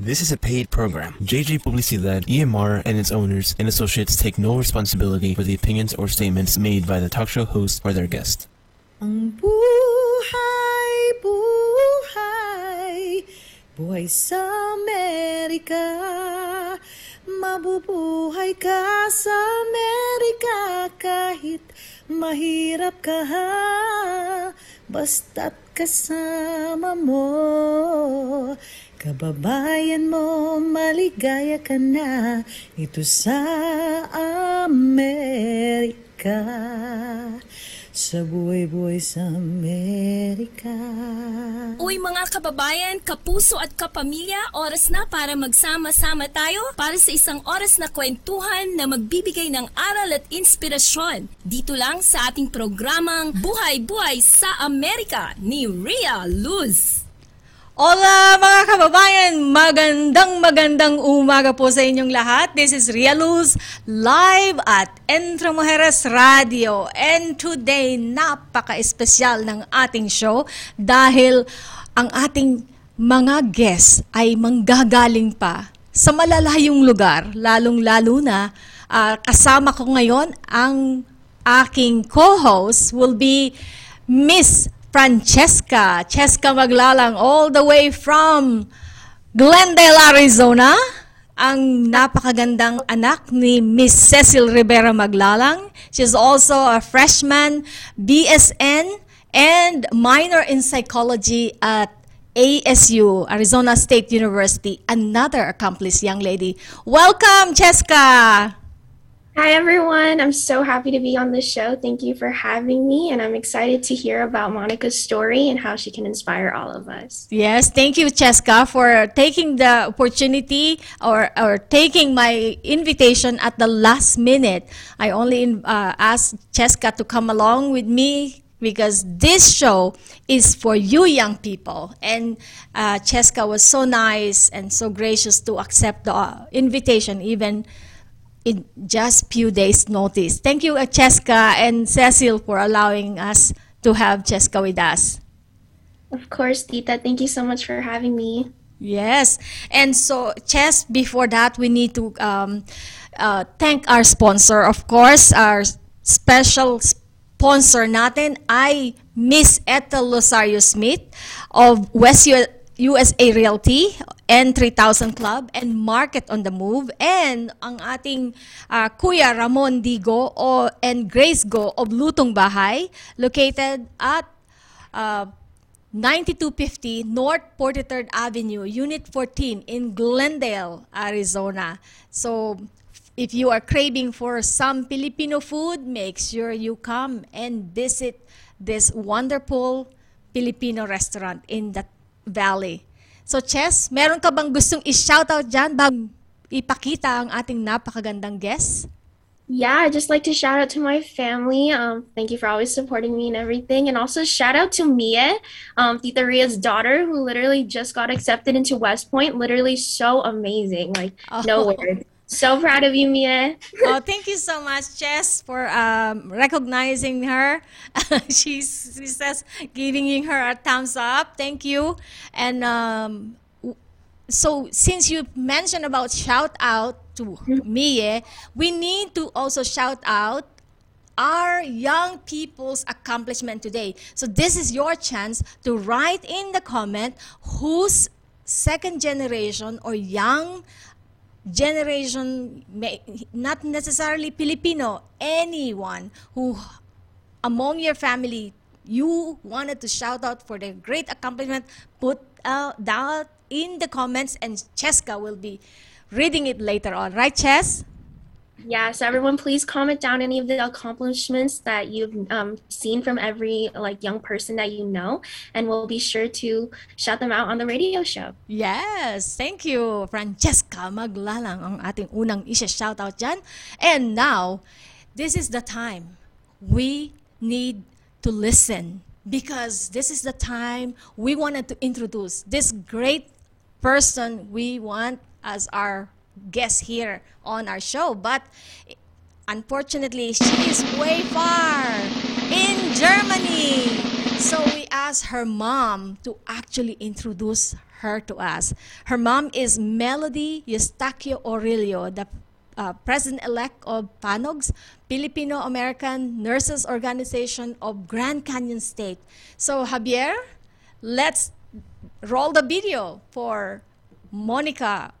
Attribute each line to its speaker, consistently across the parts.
Speaker 1: This is a paid program. JJ Publicidad, EMR, and its owners and associates take no responsibility for the opinions or statements made by the talk show host or their guest.
Speaker 2: Ang buhay, buhay, buhay sa Amerika. Mabubuhay ka sa Amerika kahit mahirap ka ha. Basta't kasama mo, kababayan mo, maligaya ka na. Ito sa Amerika. Sa buhay-buhay sa Amerika.
Speaker 3: Uy mga kababayan, kapuso at kapamilya, oras na para magsama-sama tayo para sa isang oras na kwentuhan na magbibigay ng aral at inspirasyon. Dito lang sa ating programang Buhay-Buhay sa Amerika ni Rhea Luz.
Speaker 4: Hola mga kababayan! Magandang magandang umaga po sa inyong lahat. This is Ria Luz live at Entre Mujeres Radio. And today, napaka-espesyal ng ating show dahil ang ating mga guests ay manggagaling pa sa malalayong lugar, lalong-lalo na ah, kasama ko ngayon ang aking co-host will be Miss Francesca. Cheska Maglalang all the way from Glendale, Arizona. Ang napakagandang anak ni Miss Cecil Rivera Maglalang. She's also a freshman BSN and minor in psychology at ASU, Arizona State University. Another accomplished young lady. Welcome, Cheska!
Speaker 5: Hi, everyone. I'm so happy to be on this show. Thank you for having me. And I'm excited to hear about Monica's story and how she can inspire all of us.
Speaker 4: Yes, thank you, Cheska, for taking the opportunity or, or taking my invitation at the last minute. I only uh, asked Cheska to come along with me because this show is for you young people. And uh, Cheska was so nice and so gracious to accept the uh, invitation, even in just few days notice. Thank you, uh, Cheska and Cecil, for allowing us to have Cheska with us.
Speaker 5: Of course, Tita, thank you so much for having me.
Speaker 4: Yes. And so, Chess, before that, we need to um, uh, thank our sponsor. Of course, our special sponsor natin ay Miss Ethel Losario Smith of West U- USA Realty and 3000 Club and Market on the Move and ang ating uh, Kuya Ramon Digo o, and Grace Go of Lutong Bahay located at uh, 9250 North 43rd Avenue, Unit 14 in Glendale, Arizona. So, if you are craving for some Filipino food, make sure you come and visit this wonderful Filipino restaurant in the valley. So, Chess, meron ka bang gustong i-shoutout dyan bago ipakita ang ating napakagandang guest?
Speaker 5: Yeah, I'd just like to shout out to my family. Um, thank you for always supporting me and everything. And also shout out to Mia, um, Tita Ria's daughter, who literally just got accepted into West Point. Literally so amazing. Like, no
Speaker 4: Oh.
Speaker 5: So proud of you, Mia.
Speaker 4: oh, thank you so much, Chess, for um, recognizing her. She's, she says, giving her a thumbs up. Thank you. And um, so, since you mentioned about shout out to Mia, we need to also shout out our young people's accomplishment today. So this is your chance to write in the comment whose second generation or young generation, not necessarily Filipino, anyone who among your family you wanted to shout out for their great accomplishment, put out down in the comments and Cheska will be reading it later on. Right, Ches?
Speaker 5: Yeah, so everyone, please comment down any of the accomplishments that you've um, seen from every like young person that you know, and we'll be sure to shout them out on the radio show.
Speaker 4: Yes, thank you, Francesca Maglalang, ang ating unang isa-shoutout dyan. And now, this is the time we need to listen because this is the time we wanted to introduce this great person we want as our guest here on our show. But unfortunately, she is way far in Germany. So we asked her mom to actually introduce her to us. Her mom is Melody Eustaquio Orillo, the uh, president-elect of PANOGS, Filipino American Nurses Organization of Grand Canyon State. So Javier, let's roll the video for Monica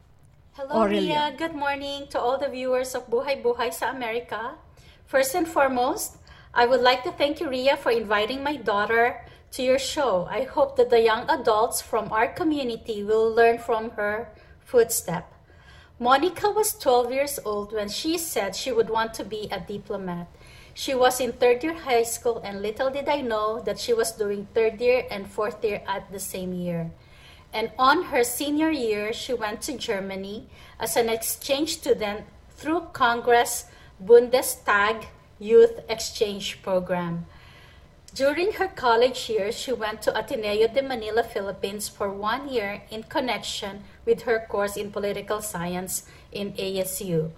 Speaker 6: Hello,
Speaker 4: Aurelio.
Speaker 6: Ria. Good morning to all the viewers of Buhay Buhay sa Amerika. First and foremost, I would like to thank you, Ria, for inviting my daughter to your show. I hope that the young adults from our community will learn from her footstep. Monica was 12 years old when she said she would want to be a diplomat. She was in third year high school, and little did I know that she was doing third year and fourth year at the same year. And on her senior year, she went to Germany as an exchange student through Congress Bundestag Youth Exchange Program. During her college years, she went to Ateneo de Manila, Philippines for one year in connection with her course in political science in ASU.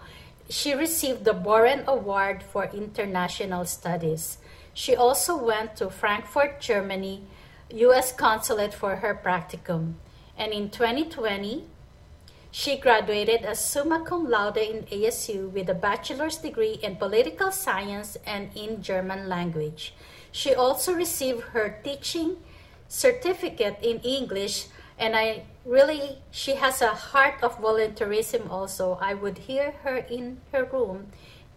Speaker 6: She received the Boren Award for International Studies. She also went to Frankfurt, Germany, U.S. consulate for her practicum. And in 2020, she graduated as summa cum laude in ASU with a bachelor's degree in political science and in German language. She also received her teaching certificate in English, and I really, she has a heart of volunteerism also. I would hear her in her room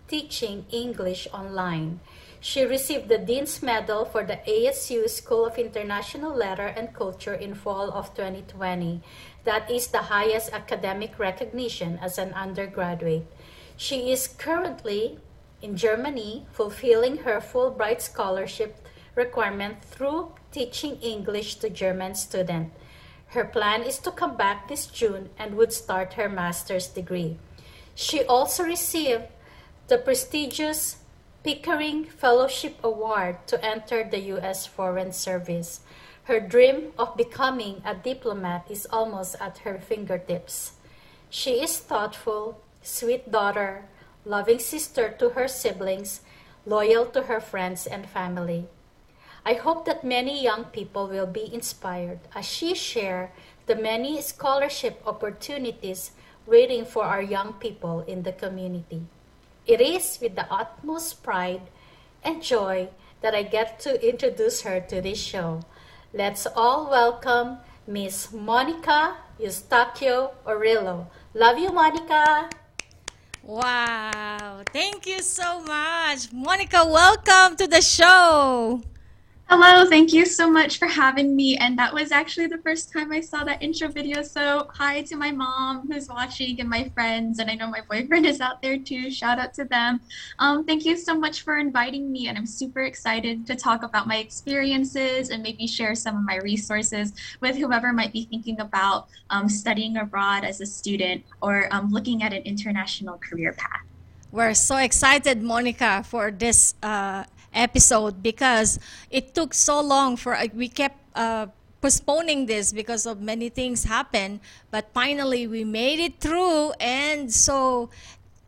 Speaker 6: teaching English online. She received the Dean's Medal for the ASU School of International Letter and Culture in fall of 2020. That is the highest academic recognition as an undergraduate. She is currently in Germany fulfilling her Fulbright scholarship requirement through teaching English to German students. Her plan is to come back this June and would start her master's degree. She also received the prestigious Pickering Fellowship Award to enter the U.S. Foreign Service. Her dream of becoming a diplomat is almost at her fingertips. She is thoughtful, sweet daughter, loving sister to her siblings, loyal to her friends and family. I hope that many young people will be inspired as she share the many scholarship opportunities waiting for our young people in the community. It is with the utmost pride and joy that I get to introduce her to this show. Let's all welcome Miss Monica Eustaquio Orillo. Love you, Monica.
Speaker 4: Wow, thank you so much. Monica, welcome to the show.
Speaker 7: Hello, thank you so much for having me. And that was actually the first time I saw that intro video. So, hi to my mom who's watching and my friends. And I know my boyfriend is out there too. Shout out to them. Um, thank you so much for inviting me. And I'm super excited to talk about my experiences and maybe share some of my resources with whoever might be thinking about um, studying abroad as a student or um, looking at an international career path.
Speaker 4: We're so excited, Monica, for this uh, episode because it took so long for uh, we kept uh, postponing this because of many things happen but finally we made it through and so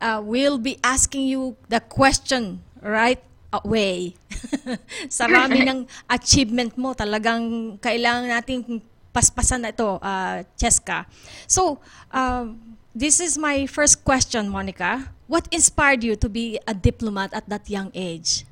Speaker 4: uh, we'll be asking you the question right away. Sa rami ng achievement mo talagang kailangan nating paspasan na ito uh, Cheska. So uh, this is my first question Monica. What inspired you to be a diplomat at that young age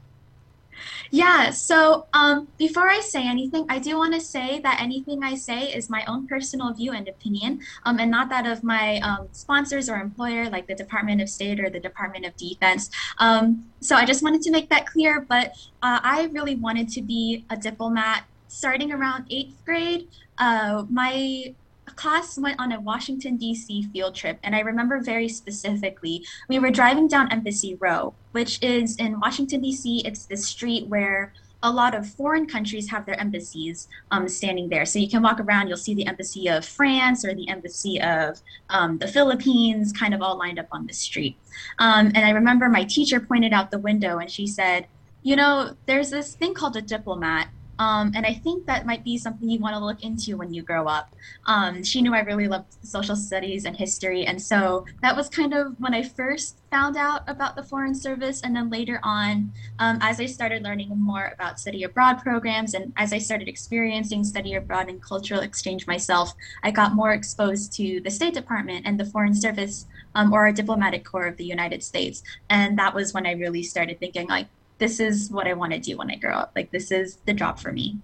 Speaker 7: Yeah, so um, before I say anything, I do want to say that anything I say is my own personal view and opinion, um, and not that of my um, sponsors or employer, like the Department of State or the Department of Defense. Um, so I just wanted to make that clear, but uh, I really wanted to be a diplomat starting around eighth grade. Uh, my class went on a Washington, D.C. field trip, and I remember very specifically, we were driving down Embassy Row, which is in Washington, D.C. It's the street where a lot of foreign countries have their embassies um, standing there. So you can walk around, you'll see the embassy of France or the embassy of um, the Philippines kind of all lined up on the street. Um, and I remember my teacher pointed out the window and she said, You know, there's this thing called a diplomat Um, and I think that might be something you want to look into when you grow up. Um, she knew I really loved social studies and history. And so that was kind of when I first found out about the Foreign Service. And then later on, um, as I started learning more about study abroad programs and as I started experiencing study abroad and cultural exchange myself, I got more exposed to the State Department and the Foreign Service um, or a diplomatic corps of the United States. And that was when I really started thinking, like, this is what I want to do when I grow up. Like, this is the job for me.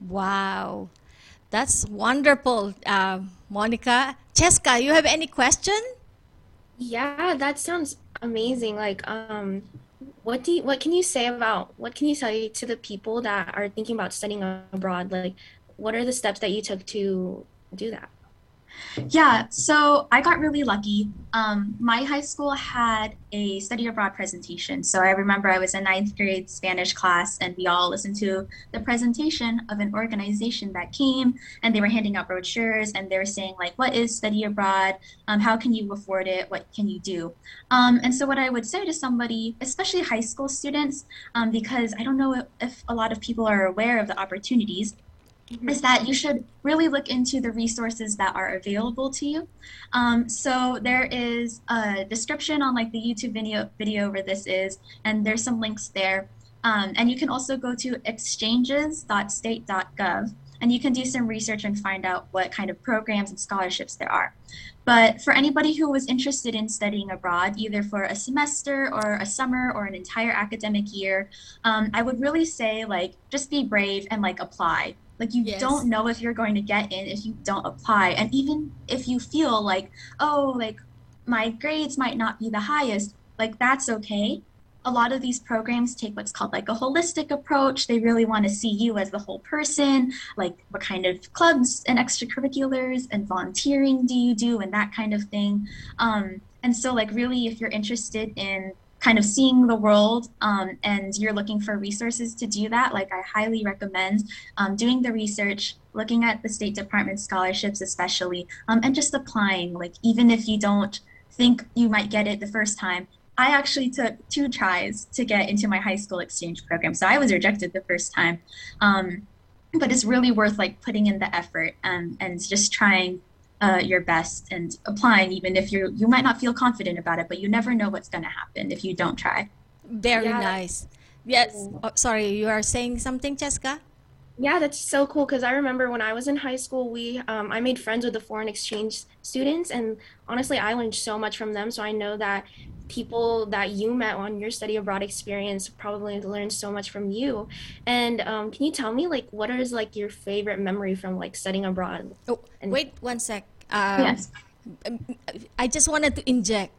Speaker 4: Wow. That's wonderful, uh, Monica. Cheska, you have any question?
Speaker 5: Yeah, that sounds amazing. Like, um, what do you, what can you say about what can you say to the people that are thinking about studying abroad? Like, what are the steps that you took to do that?
Speaker 7: Yeah, so I got really lucky. Um, my high school had a study abroad presentation. So I remember I was in ninth grade Spanish class, and we all listened to the presentation of an organization that came, and they were handing out brochures, and they were saying like, "What is study abroad? Um, how can you afford it? What can you do?" Um, and so what I would say to somebody, especially high school students, um, because I don't know if a lot of people are aware of the opportunities mm-hmm. is that you should really look into the resources that are available to you. Um, so there is a description on like the YouTube video video where this is, and there's some links there. Um, and you can also go to exchanges.state.gov and you can do some research and find out what kind of programs and scholarships there are. But for anybody who was interested in studying abroad, either for a semester or a summer or an entire academic year, um, I would really say like just be brave and like apply. Like you yes. don't know if you're going to get in if you don't apply. And even if you feel like, oh, like my grades might not be the highest, like that's okay. A lot of these programs take what's called like a holistic approach. They really want to see you as the whole person, like what kind of clubs and extracurriculars and volunteering do you do and that kind of thing. Um, and so like really if you're interested in kind of seeing the world um, and you're looking for resources to do that, like I highly recommend um, doing the research, looking at the State Department scholarships, especially, um, and just applying. Like, even if you don't think you might get it the first time, I actually took two tries to get into my high school exchange program. So I was rejected the first time. Um, but it's really worth like putting in the effort and, and just trying uh, your best and applying even if you you might not feel confident about it but you never know what's going to happen if you don't try.
Speaker 4: Very yeah. nice. Yes. Oh, sorry you are saying something Cheska
Speaker 5: yeah that's so cool because i remember when i was in high school we um, i made friends with the foreign exchange students and honestly i learned so much from them so i know that people that you met on your study abroad experience probably learned so much from you. And um, can you tell me like what is like your favorite memory from like studying abroad?
Speaker 4: Oh and- wait one sec. Um, yes. I just wanted to inject.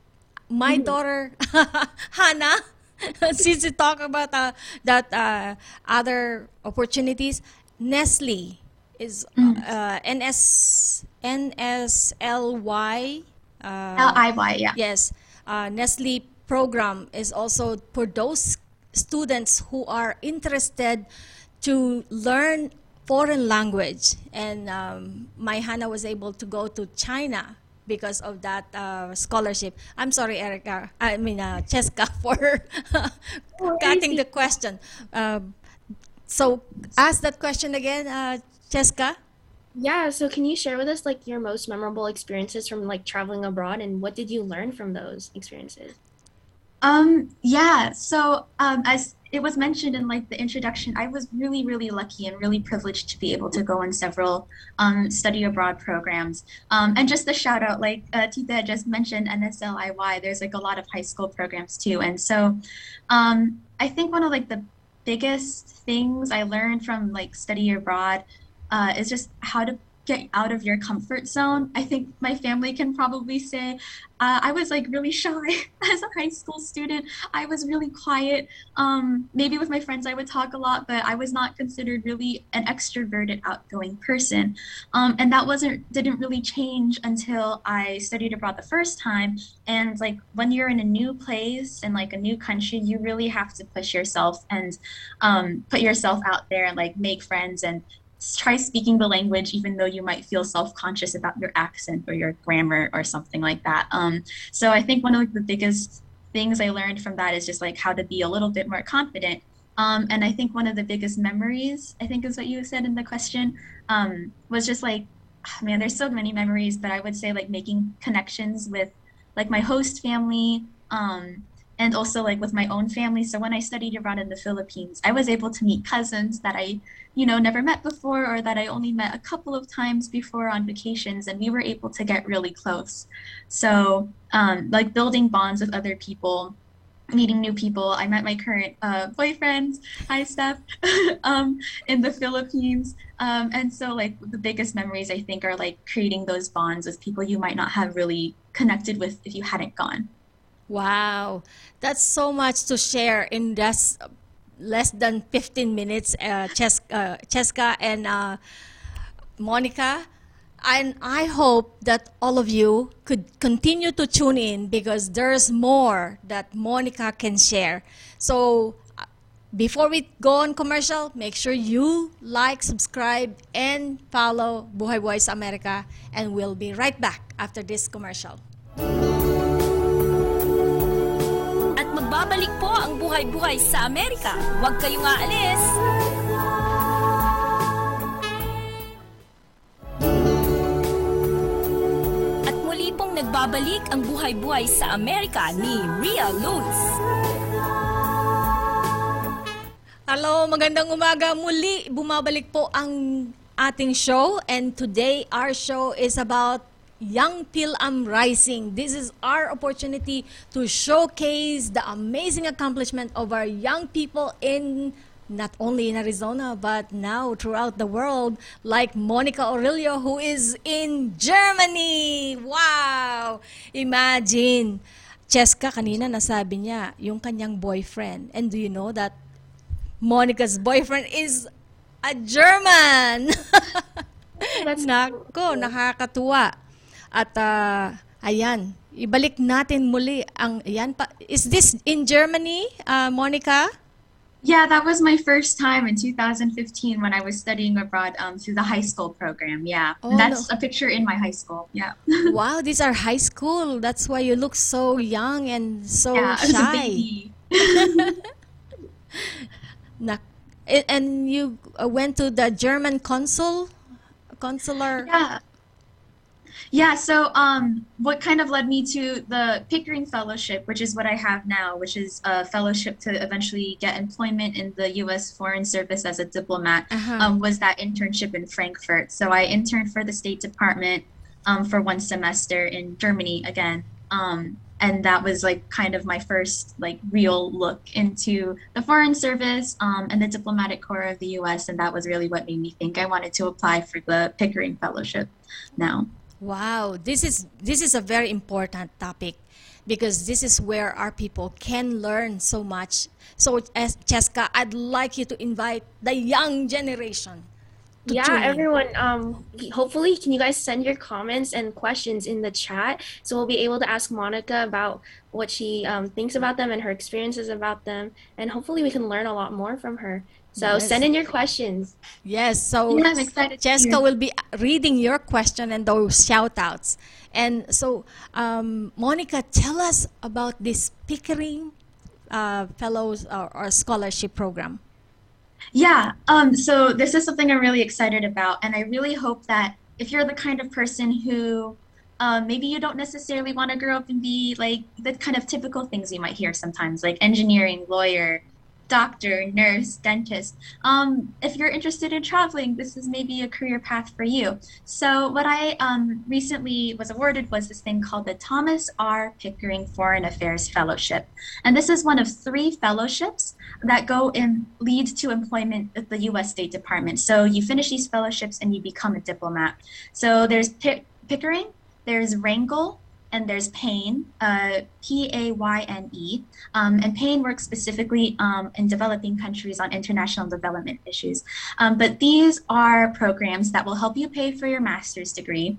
Speaker 4: My mm-hmm. daughter hannah since you talk about uh, that uh, other opportunities nestle is uh, ns nsly
Speaker 7: uh, L-I-Y, yeah.
Speaker 4: Yes uh, Nestle program is also for those students who are interested to learn foreign language. And um, my Hannah was able to go to China because of that uh, scholarship. I'm sorry, Erica. I mean, uh, Cheska, for cutting the question. Uh, so, ask that question again, uh, Cheska.
Speaker 5: Yeah, so can you share with us like your most memorable experiences from like traveling abroad and what did you learn from those experiences?
Speaker 7: Um yeah, so um as it was mentioned in like the introduction, I was really really lucky and really privileged to be able to go on several um study abroad programs. Um and just a shout out like uh, Tita just mentioned NSLIY, there's like a lot of high school programs too. And so um I think one of like the biggest things I learned from like study abroad uh, is just how to get out of your comfort zone. I think my family can probably say uh, I was like really shy as a high school student. I was really quiet. Um, maybe with my friends I would talk a lot, but I was not considered really an extroverted, outgoing person. Um, and that wasn't didn't really change until I studied abroad the first time. And like when you're in a new place and like a new country, you really have to push yourself and um, put yourself out there and like make friends and try speaking the language even though you might feel self-conscious about your accent or your grammar or something like that. Um, so i think one of the biggest things i learned from that is just like how to be a little bit more confident. Um, and I think one of the biggest memories, I think is what you said in the question, um, was just like, oh, man, there's so many memories, but I would say like making connections with like my host family, um, and also like with my own family. So when I studied abroad in the Philippines, I was able to meet cousins that I, you know, never met before or that I only met a couple of times before on vacations, and we were able to get really close. So um, like building bonds with other people meeting new people. I met my current uh, boyfriend, hi Steph, um, in the Philippines. Um, and so like the biggest memories I think are like creating those bonds with people you might not have really connected with if you hadn't gone.
Speaker 4: Wow, that's so much to share in just less than 15 minutes, uh, uh, Cheska and uh, Monica. And I hope that all of you could continue to tune in because there's more that Monica can share. So uh, before we go on commercial, make sure you like, subscribe, and follow Buhay Buhay America. And we'll be right back after this commercial.
Speaker 3: At magbabalik po ang buhay-buhay sa Amerika. Huwag kayong aalis. At muli pong nagbabalik ang buhay-buhay sa Amerika ni Ria Luz.
Speaker 4: Hello, magandang umaga. Muli, bumabalik po ang ating show and today our show is about Young Pilam Rising. This is our opportunity to showcase the amazing accomplishment of our young people in not only in Arizona but now throughout the world like Monica Aurelio who is in Germany. Wow! Imagine. Cheska kanina nasabi niya yung kanyang boyfriend. And do you know that Monica's boyfriend is a German.
Speaker 5: That's
Speaker 4: Nako, nakakatuwa. At ah, ayan, ibalik natin muli ang ayan pa. Is this in Germany, uh, Monica?
Speaker 7: Yeah, that was my first time in 2015 when I was studying abroad um, through the high school program. Yeah,
Speaker 4: Oh,
Speaker 7: that's
Speaker 4: no.
Speaker 7: a picture in my high school. Yeah,
Speaker 4: wow, these are high school. That's why you look so young and so
Speaker 7: yeah, I was a
Speaker 4: shy.
Speaker 7: baby.
Speaker 4: Nak- and you uh, went to the German consul, consular.
Speaker 7: Yeah. Yeah, so um, what kind of led me to the Pickering Fellowship, which is what I have now, which is a fellowship to eventually get employment in the U.S. Foreign Service as a diplomat,
Speaker 4: Uh-huh.
Speaker 7: um, was that internship in Frankfurt. So I interned for the State Department um, for one semester in Germany again. Um, and that was like kind of my first like real look into the foreign service um, and the diplomatic corps of the U.S. And that was really what made me think I wanted to apply for the Pickering Fellowship now.
Speaker 4: Wow, this is this is a very important topic because this is where our people can learn so much. So, as Cheska, I'd like you to invite the young generation. To
Speaker 5: yeah, everyone. Um, hopefully, can you guys send your comments and questions in the chat so we'll be able to ask Monica about what she um, thinks about them and her experiences about them, and hopefully we can learn a lot more from her. So
Speaker 4: Yes.
Speaker 5: send in your questions.
Speaker 4: Yes, so
Speaker 7: Yeah, I'm excited Cheska
Speaker 4: will be reading your question and those shout outs. And so, um, Monica, tell us about this Pickering uh, Fellows or, or Scholarship Program.
Speaker 7: Yeah, um, so this is something I'm really excited about, and I really hope that if you're the kind of person who um, maybe you don't necessarily want to grow up and be like the kind of typical things you might hear sometimes, like engineering, lawyer, doctor, nurse, dentist. Um, if you're interested in traveling, this is maybe a career path for you. So, what I um, recently was awarded was this thing called the Thomas R. Pickering Foreign Affairs Fellowship. And this is one of three fellowships that go and lead to employment at the US State Department. So, you finish these fellowships and you become a diplomat. So, there's Pick- Pickering, there's Rangel, and there's Payne, uh, P A Y N E. Um, and Payne works specifically um, in developing countries on international development issues. Um, but these are programs that will help you pay for your master's degree.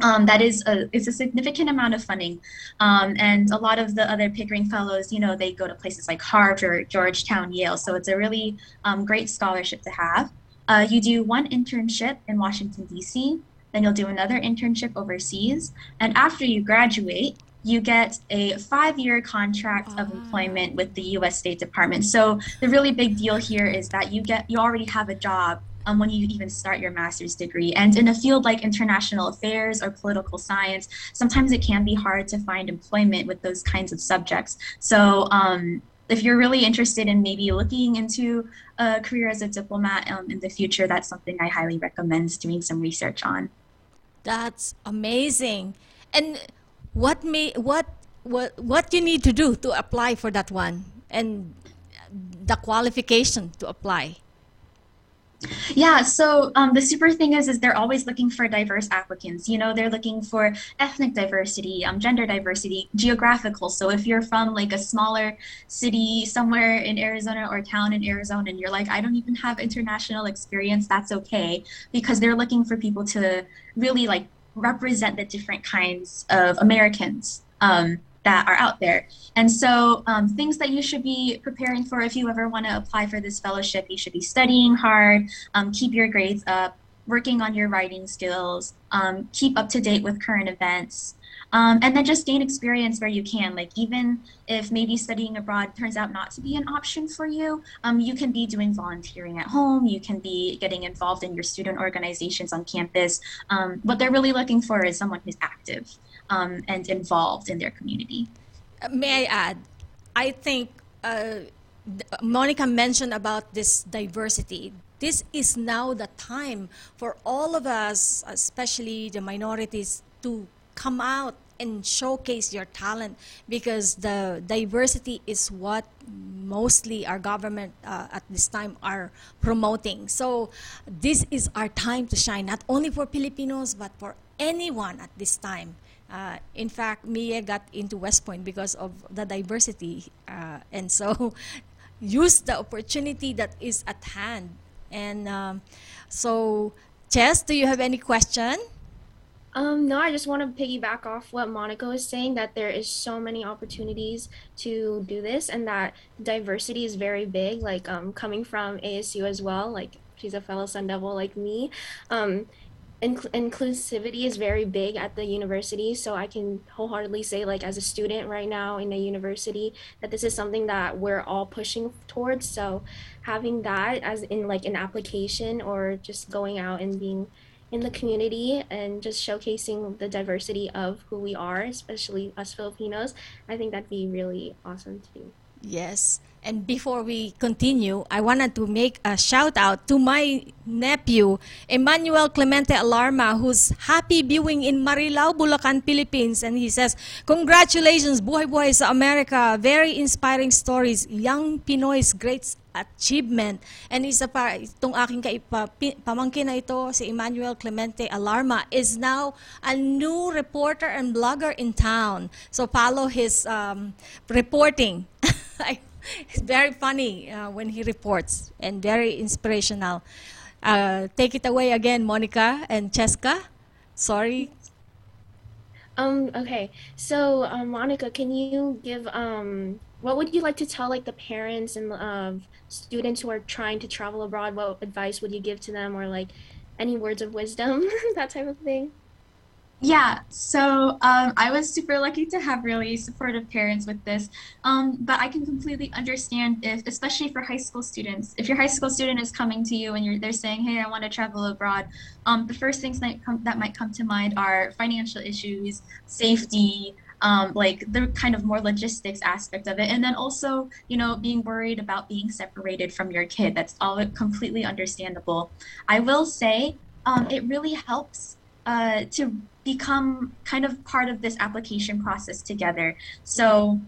Speaker 7: Um, that is a, is a significant amount of funding. Um, and a lot of the other Pickering Fellows, you know, they go to places like Harvard, or Georgetown, Yale. So it's a really um, great scholarship to have. Uh, you do one internship in Washington, D.C., then you'll do another internship overseas. And after you graduate, you get a five-year contract of employment with the U.S. State Department. So the really big deal here is that you get you already have a job um, when you even start your master's degree. And in a field like international affairs or political science, sometimes it can be hard to find employment with those kinds of subjects. So um, if you're really interested in maybe looking into a career as a diplomat um, in the future, that's something I highly recommend doing some research on.
Speaker 4: That's amazing. And what may what what what you need to do to apply for that one and the qualification to apply?
Speaker 7: Yeah, so um, the super thing is, is they're always looking for diverse applicants. You know, they're looking for ethnic diversity, um, gender diversity, geographical. So if you're from like a smaller city somewhere in Arizona or town in Arizona, and you're like, I don't even have international experience, that's okay, because they're looking for people to really like represent the different kinds of Americans. Um, that are out there. And so, um, things that you should be preparing for if you ever want to apply for this fellowship, you should be studying hard, um, keep your grades up, working on your writing skills, um, keep up to date with current events. Um, and then just gain experience where you can. Like even if maybe studying abroad turns out not to be an option for you, um, you can be doing volunteering at home. You can be getting involved in your student organizations on campus. Um, what they're really looking for is someone who's active um, and involved in their community.
Speaker 4: Uh, may I add? I think uh, Monica mentioned about this diversity. This is now the time for all of us, especially the minorities, to come out and showcase your talent because the diversity is what mostly our government uh, at this time are promoting. So this is our time to shine, not only for Filipinos but for anyone at this time. Uh, in fact, Mia got into West Point because of the diversity, uh, and so use the opportunity that is at hand. And um, so, Chess, do you have any question?
Speaker 5: Um, no, I just want to piggyback off what Monica was saying that there is so many opportunities to do this and that diversity is very big. Like um, coming from ASU as well, like she's a fellow Sun Devil like me. Um, inc- inclusivity is very big at the university so i can wholeheartedly say like as a student right now in a university that this is something that we're all pushing towards so having that as in like an application or just going out and being in the community and just showcasing the diversity of who we are especially us filipinos i think that'd be really awesome to do
Speaker 4: Yes. And before we continue, I wanted to make a shout out to my nephew, Emmanuel Clemente Alarma, who's happy viewing in Marilao, Bulacan, Philippines. And he says, Congratulations, Buhay Buhay sa America. Very inspiring stories. Young Pinoy's great achievement. And isa pa, itong aking kaipa, pamangkin na ito, si Emmanuel Clemente Alarma, is now a new reporter and blogger in town. So follow his um, reporting. it's very funny uh, when he reports and very inspirational. Uh, take it away again, Monica and Cheska. Sorry.
Speaker 5: Um, okay. So, um, Monica, can you give um, what would you like to tell like the parents and uh, students who are trying to travel abroad? What advice would you give to them, or like any words of wisdom, that type of thing?
Speaker 7: Yeah, so um, I was super lucky to have really supportive parents with this. Um, but I can completely understand if, especially for high school students, if your high school student is coming to you and they're saying, "Hey, I want to travel abroad," um, the first things that come, that might come to mind are financial issues, safety, um, like the kind of more logistics aspect of it, and then also, you know, being worried about being separated from your kid. That's all completely understandable. I will say, um, it really helps uh, to become kind of part of this application process together. So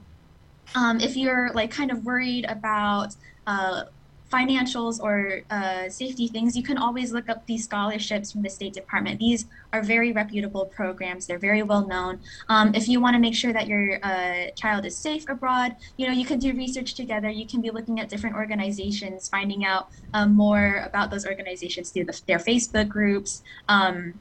Speaker 7: um, if you're like kind of worried about uh, financials or uh, safety things, you can always look up these scholarships from the State Department. These are very reputable programs. They're very well known. Um, if you want to make sure that your uh, child is safe abroad, you know, you can do research together. You can be looking at different organizations, finding out um, more about those organizations through the, their Facebook groups. Um,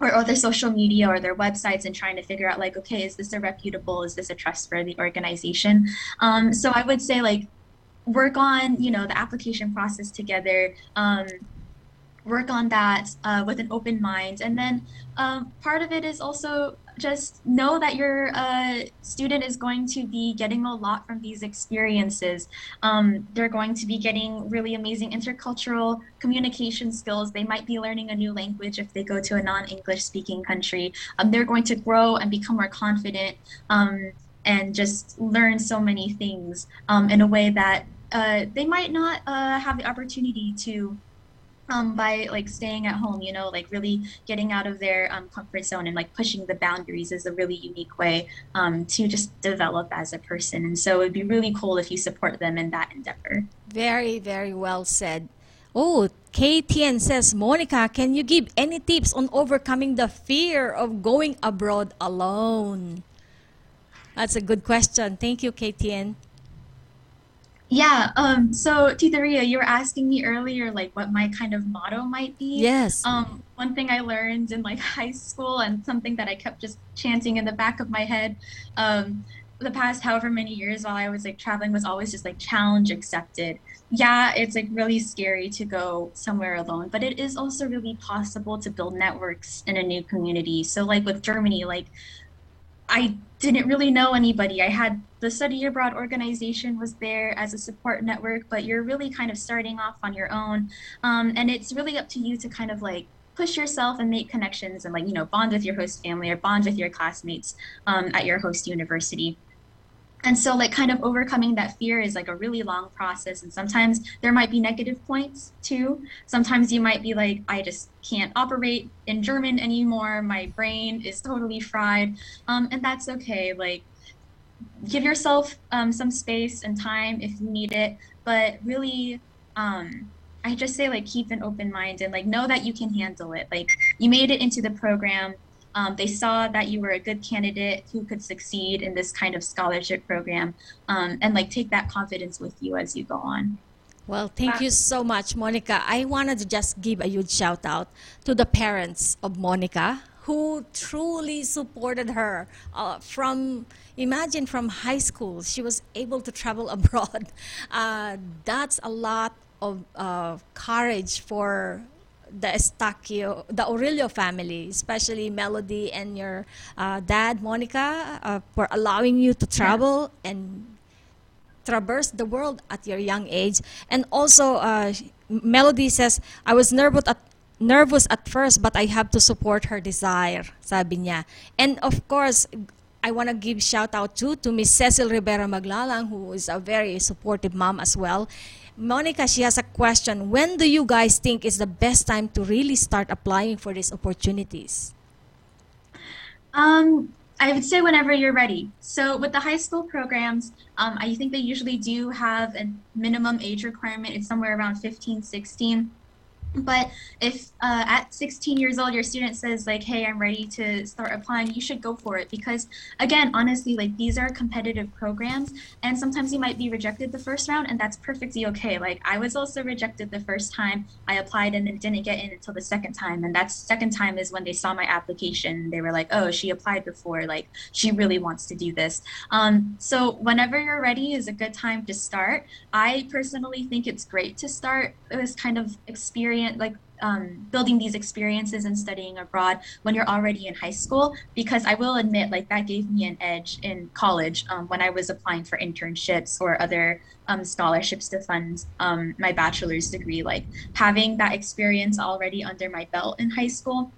Speaker 7: or, their social media or their websites and trying to figure out like okay is this a reputable is this a trustworthy organization? Um, so i would say like work on you know the application process together um, work on that uh, with an open mind. And then um, part of it is also just know that your uh, student is going to be getting a lot from these experiences. Um, they're going to be getting really amazing intercultural communication skills. They might be learning a new language if they go to a non English speaking country. Um, they're going to grow and become more confident um, and just learn so many things um, in a way that uh, they might not uh, have the opportunity to um, by like staying at home, you know, like really getting out of their um, comfort zone and like pushing the boundaries is a really unique way um, to just develop as a person. And so it'd be really cool if you support them in that endeavor.
Speaker 4: Very, very well said. Oh, KTN says, Monica, can you give any tips on overcoming the fear of going abroad alone? That's a good question. Thank you, KTN.
Speaker 7: Yeah. Um. So, Tita Ria, you were asking me earlier, like, what my kind of motto might be.
Speaker 4: Yes.
Speaker 7: Um. One thing I learned in like high school, and something that I kept just chanting in the back of my head, um, the past however many years while I was like traveling was always just like challenge accepted. Yeah, it's like really scary to go somewhere alone, but it is also really possible to build networks in a new community. So, like with Germany, like I didn't really know anybody. I had the study abroad organization was there as a support network, but you're really kind of starting off on your own. Um, and it's really up to you to kind of like push yourself and make connections and like, you know, bond with your host family or bond with your classmates um, at your host university. And so like kind of overcoming that fear is like a really long process and sometimes there might be negative points too. Sometimes you might be like i just can't operate in german anymore. My brain is totally fried. Um, and that's okay like give yourself um, some space and time if you need it but really um, i just say like keep an open mind and like know that you can handle it like you made it into the program um, they saw that you were a good candidate who could succeed in this kind of scholarship program um, and like take that confidence with you as you go on.
Speaker 4: Well, thank you so much, Monica. I wanted to just give a huge shout out to the parents of Monica who truly supported her uh, from imagine from high school she was able to travel abroad uh, that's a lot of uh, courage for the Eustaquio, the Orillo family, especially Melody and your uh, dad, Monica, uh, for allowing you to travel yeah. and traverse the world at your young age. And also, uh, Melody says, I was nervous at nervous at first, but I have to support her desire, sabi niya. And of course, I want to give shout out too to Miss Cecil Rivera Maglalang, who is a very supportive mom as well. Monica, she has a question. When do you guys think is the best time to really start applying for these opportunities?
Speaker 7: Um, I would say whenever you're ready. So with the high school programs, um, I think they usually do have a minimum age requirement. It's somewhere around 15, 16. But if uh, at 16 years old your student says like, "Hey, I'm ready to start applying," you should go for it because, again, honestly, like these are competitive programs, and sometimes you might be rejected the first round, and that's perfectly okay. Like I was also rejected the first time I applied and didn't get in until the second time, and that second time is when they saw my application. They were like, "Oh, she applied before. Like she really wants to do this." Um, so whenever you're ready is a good time to start. I personally think it's great to start this kind of experience experience like um, building these experiences and studying abroad when you're already in high school because i will admit like that gave me an edge in college um, when i was applying for internships or other um, scholarships to fund um, my bachelor's degree. Like having that experience already under my belt in high school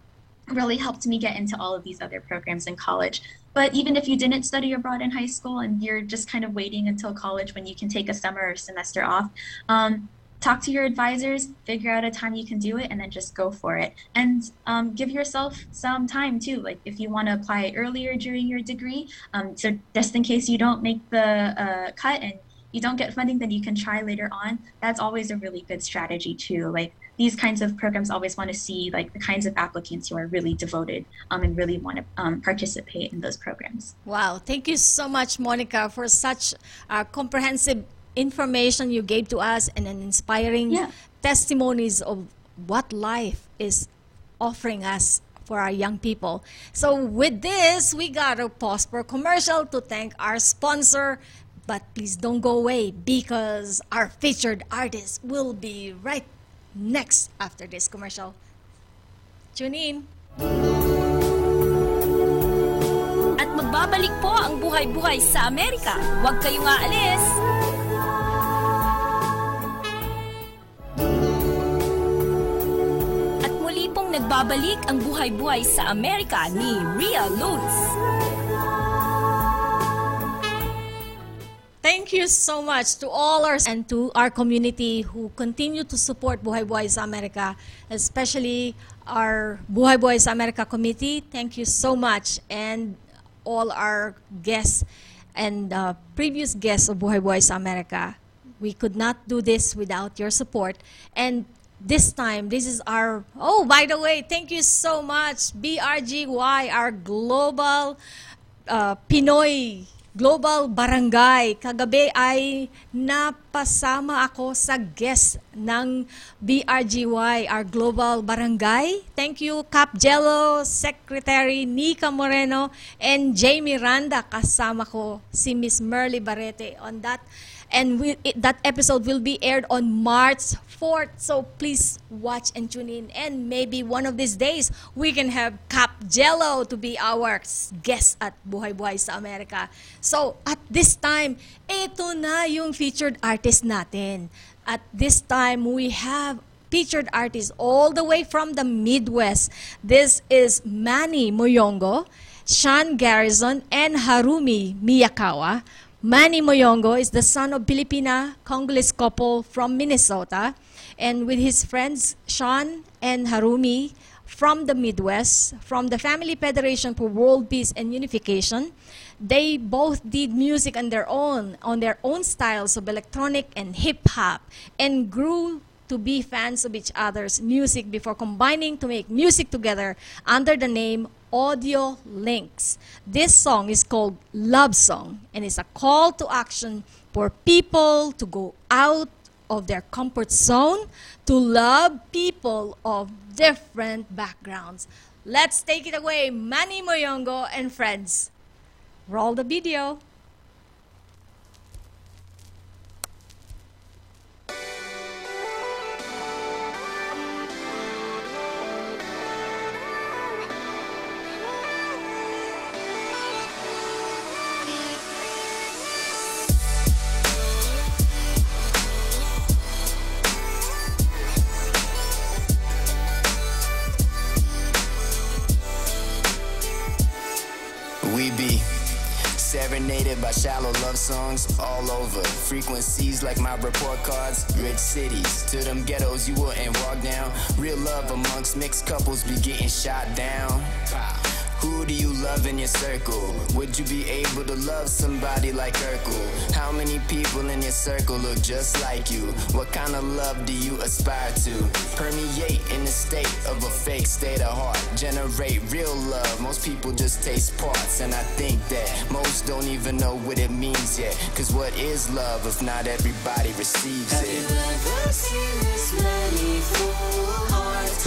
Speaker 7: really helped me get into all of these other programs in college. But even if you didn't study abroad in high school and you're just kind of waiting until college when you can take a summer or semester off um, talk to your advisors, figure out a time you can do it, and then just go for it. And um, give yourself some time too. Like if you want to apply earlier during your degree, um, so just in case you don't make the uh, cut and you don't get funding, then you can try later on. That's always a really good strategy too. Like these kinds of programs always want to see like the kinds of applicants who are really devoted um, and really want to um, participate in those programs.
Speaker 4: Wow, thank you so much, Monica, for such a comprehensive information you gave to us and an inspiring yeah. testimonies of what life is offering us for our young people. So with this, we got to pause for commercial to thank our sponsor. But please don't go away because our featured artist will be right next after this commercial. Tune in.
Speaker 3: Babalik po ang buhay-buhay sa Amerika. Huwag kayong aalis. Pong nagbabalik ang buhay-buhay sa Amerika ni Ria Luz.
Speaker 4: Thank you so much to all our and to our community who continue to support Buhay Buhay sa Amerika, especially our Buhay Buhay sa Amerika committee. Thank you so much and all our guests and uh, previous guests of Buhay Buhay sa Amerika. We could not do this without your support and this time this is our oh by the way thank you so much BRGY our global uh, Pinoy Global Barangay. Kagabi ay napasama ako sa guest ng BRGY, our Global Barangay. Thank you, Cap Jello, Secretary Nika Moreno, and Jamie Miranda. Kasama ko si Miss Merly Barrete on that. And we, it, that episode will be aired on March 4th. So please watch and tune in. And maybe one of these days, we can have Cap Jello to be our guest at Buhay Buhay sa Amerika. So at this time, ito na yung featured artist natin. At this time, we have featured artists all the way from the Midwest. This is Manny Moyongo, Sean Garrison, and Harumi Miyakawa. Manny Moyongo is the son of Filipina Congolese couple from Minnesota, and with his friends Sean and Harumi from the Midwest, from the Family Federation for World Peace and Unification, they both did music on their own, on their own styles of electronic and hip hop, and grew to be fans of each other's music before combining to make music together under the name Audio Links. This song is called Love Song and is a call to action for people to go out of their comfort zone to love people of different backgrounds. Let's take it away, Manny Moyongo and friends. Roll the video.
Speaker 8: Shallow love songs all over. Frequencies like my report cards, rich cities. To them ghettos you wouldn't walk down. Real love amongst mixed couples be getting shot down. Who do you love in your circle? Would you be able to love somebody like Urkel? How many people in your circle look just like you? What kind of love do you aspire to? Permeate in the state of a fake state of heart. Generate real love. Most people just taste parts. And I think that most don't even know what it means yet. Cause what is love if not everybody receives
Speaker 9: Have
Speaker 8: it?
Speaker 9: you ever seen this many full hearts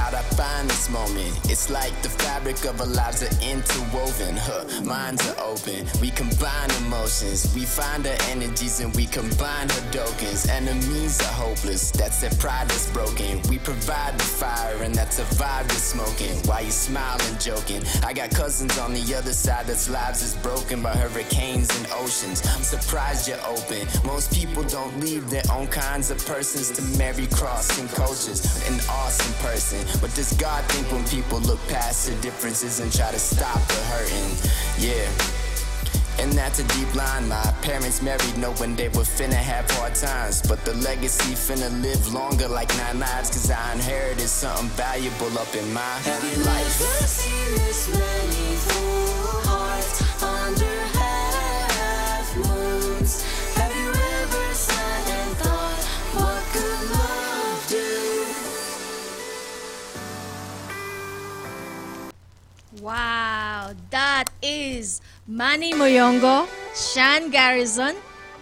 Speaker 8: Find this moment? It's like the fabric of our lives are interwoven. Huh, minds are open. We combine emotions. We find our energies and we combine her tokens. Enemies are hopeless. That's their pride is broken. We provide the fire and that's a vibe that's smoking. Why you smiling, joking? I got cousins on the other side that's lives is broken by hurricanes and oceans. I'm surprised you're open. Most people don't leave their own kinds of persons to marry crossing cultures. An awesome person. What does God think when people look past the differences and try to stop the hurting? Yeah. And that's a deep line. My parents married knowing they were finna have hard times. But the legacy finna live longer like nine lives. Cause I inherited something valuable up in my
Speaker 9: Have you
Speaker 8: life.
Speaker 9: ever seen this many full hearts under
Speaker 4: Wow, that is Manny Moyongo, Sean Garrison,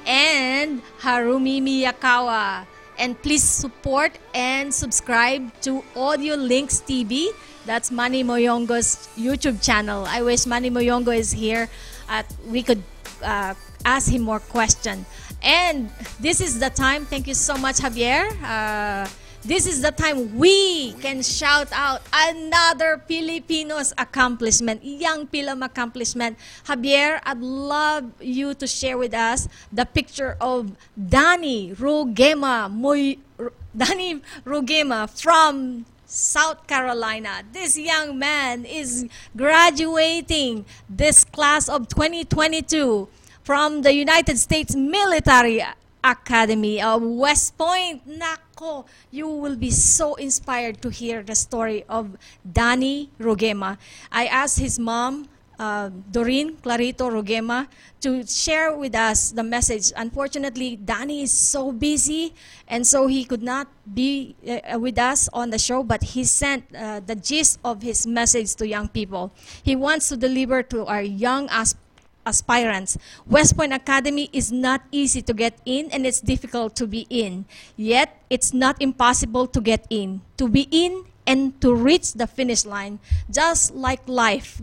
Speaker 4: and Harumi Miyakawa. And please support and subscribe to Audio Links TV. That's Manny Moyongo's YouTube channel. I wish Manny Moyongo is here. At we could uh, ask him more questions. And this is the time, thank you so much, Javier. Uh, this is the time we can shout out another Filipinos accomplishment, young Fil-Am accomplishment. Javier, I'd love you to share with us the picture of Danny Rugema, Moy, Rugema from South Carolina. This young man is graduating this class of 2022 from the United States Military Academy of West Point. You will be so inspired to hear the story of Danny Rugema. I asked his mom, uh, Doreen Clarito Rugema, to share with us the message. Unfortunately, Danny is so busy, and so he could not be uh, with us on the show, but he sent uh, the gist of his message to young people. He wants to deliver to our young aspirants aspirants. West Point Academy is not easy to get in and it's difficult to be in. Yet, it's not impossible to get in. To be in and to reach the finish line, just like life.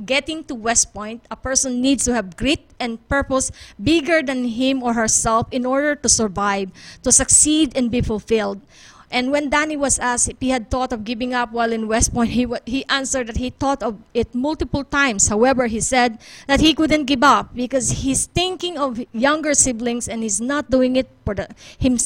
Speaker 4: Getting to West Point, a person needs to have grit and purpose bigger than him or herself in order to survive, to succeed and be fulfilled. And when Danny was asked if he had thought of giving up while in West Point, he, he answered that he thought of it multiple times. However, he said that he couldn't give up because he's thinking of younger siblings and he's not doing it for, the, him,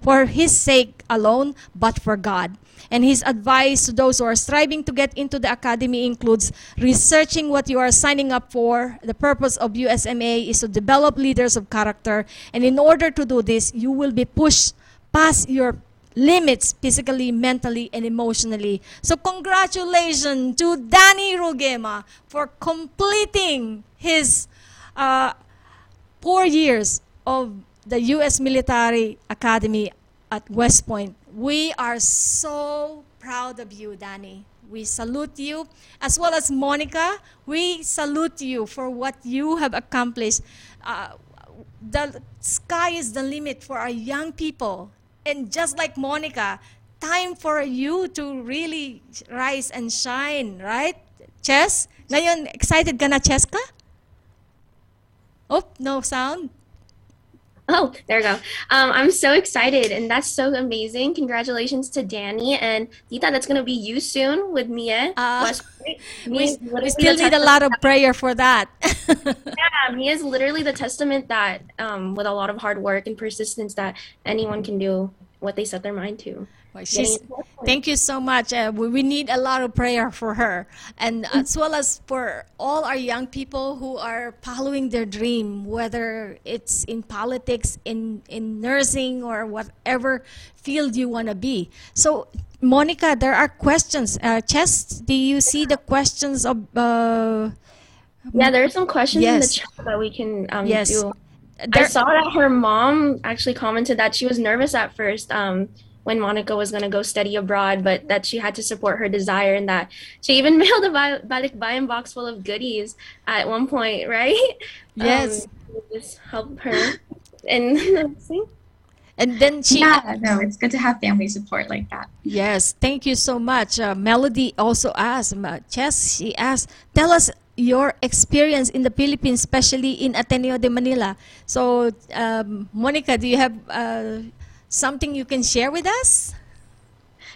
Speaker 4: for his sake alone, but for God. And his advice to those who are striving to get into the academy includes researching what you are signing up for. The purpose of USMA is to develop leaders of character. And in order to do this, you will be pushed past your limits physically, mentally, and emotionally. So congratulations to Danny Rugema for completing his uh, four years of the U.S. Military Academy at West Point. We are so proud of you, Danny. We salute you, as well as Monica. We salute you for what you have accomplished. Uh, the sky is the limit for our young people. And just like Monica, time for you to really rise and shine, right? Chess? Ngayon, excited ka na, Chess ka? Oh, no sound?
Speaker 5: Oh, there we go. Um, I'm so excited, and that's so amazing. Congratulations to Danny and Tita. That's gonna be you soon with Mia. West Point.
Speaker 4: We, we still need a lot of prayer for that.
Speaker 5: Yeah, Mia is literally the testament that, um, with a lot of hard work and persistence, that anyone can do what they set their mind to.
Speaker 4: Well, she's,
Speaker 5: into West Point.
Speaker 4: thank you so much. Uh, we, we need a lot of prayer for her, and as well as for all our young people who are following their dream, whether it's in politics, in in nursing, or whatever field you want to be. So, Monica, there are questions. Uh, Chess, do you see the questions of? Uh,
Speaker 5: Yeah, there are some questions in the chat that we can um,
Speaker 4: Yes.
Speaker 5: do. I saw that her mom actually commented that she was nervous at first um, when Monica was going to go study abroad, but that she had to support her desire and that she even mailed a ba- balikbayan box full of goodies at one point, right?
Speaker 4: Yes.
Speaker 5: Um, just help her. And see?
Speaker 4: and then she
Speaker 7: yeah, no, it's good to have family support like that.
Speaker 4: Yes, thank you so much. Uh, Melody also asked, Chess, she asked, tell us your experience in the Philippines, especially in Ateneo de Manila. So, um, Monica, do you have uh, something you can share with us?